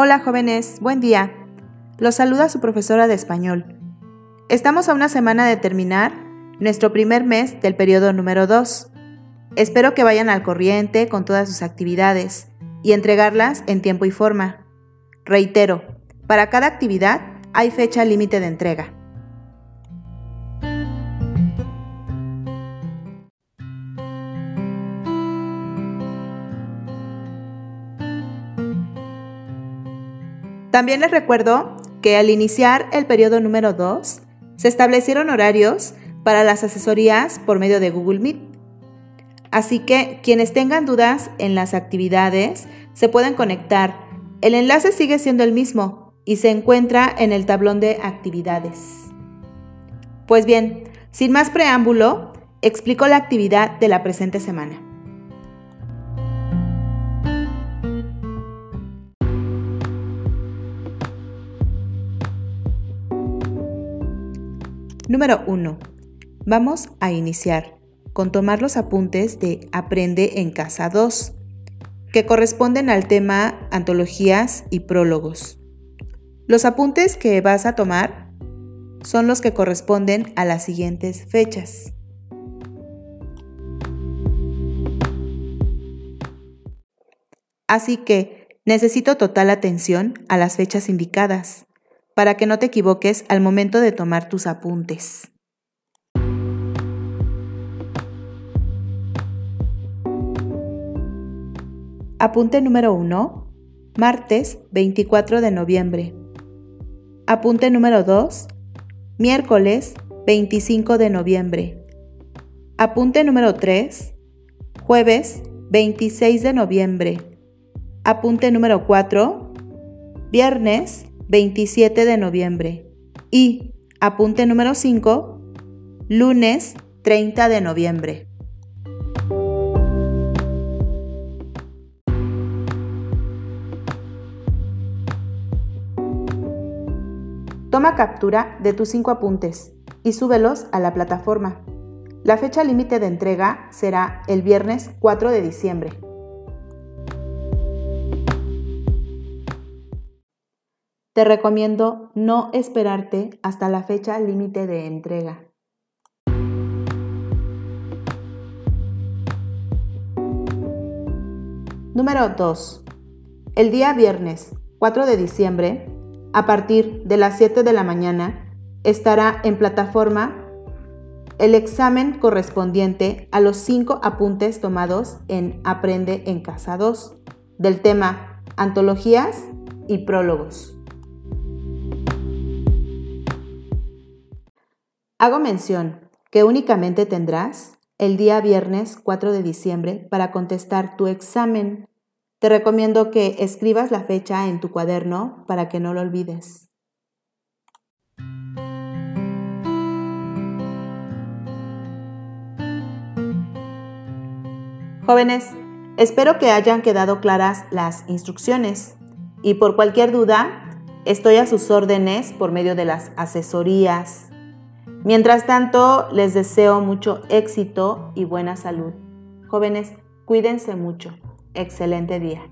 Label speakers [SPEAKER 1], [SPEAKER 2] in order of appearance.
[SPEAKER 1] Hola jóvenes, buen día. Los saluda su profesora de español. Estamos a una semana de terminar nuestro primer mes del periodo número 2. Espero que vayan al corriente con todas sus actividades y entregarlas en tiempo y forma. Reitero, para cada actividad hay fecha límite de entrega. También les recuerdo que al iniciar el periodo número 2, se establecieron horarios para las asesorías por medio de Google Meet. Así que quienes tengan dudas en las actividades se pueden conectar. El enlace sigue siendo el mismo y se encuentra en el tablón de actividades. Pues bien, sin más preámbulo, explico la actividad de la presente semana. Número 1. Vamos a iniciar con tomar los apuntes de Aprende en Casa 2, que corresponden al tema Antologías y Prólogos. Los apuntes que vas a tomar son los que corresponden a las siguientes fechas. Así que necesito total atención a las fechas indicadas para que no te equivoques al momento de tomar tus apuntes. Apunte número 1, martes 24 de noviembre. Apunte número 2, miércoles 25 de noviembre. Apunte número 3, jueves 26 de noviembre. Apunte número 4, viernes 27 de noviembre. Y, apunte número 5, lunes 30 de noviembre. Toma captura de tus cinco apuntes y súbelos a la plataforma. La fecha límite de entrega será el viernes 4 de diciembre. Te recomiendo no esperarte hasta la fecha límite de entrega. Número 2. El día viernes 4 de diciembre, a partir de las 7 de la mañana, estará en plataforma el examen correspondiente a los 5 apuntes tomados en Aprende en Casa 2 del tema Antologías y Prólogos. Hago mención que únicamente tendrás el día viernes 4 de diciembre para contestar tu examen. Te recomiendo que escribas la fecha en tu cuaderno para que no lo olvides. Jóvenes, espero que hayan quedado claras las instrucciones y por cualquier duda estoy a sus órdenes por medio de las asesorías Mientras tanto, les deseo mucho éxito y buena salud. Jóvenes, cuídense mucho. Excelente día.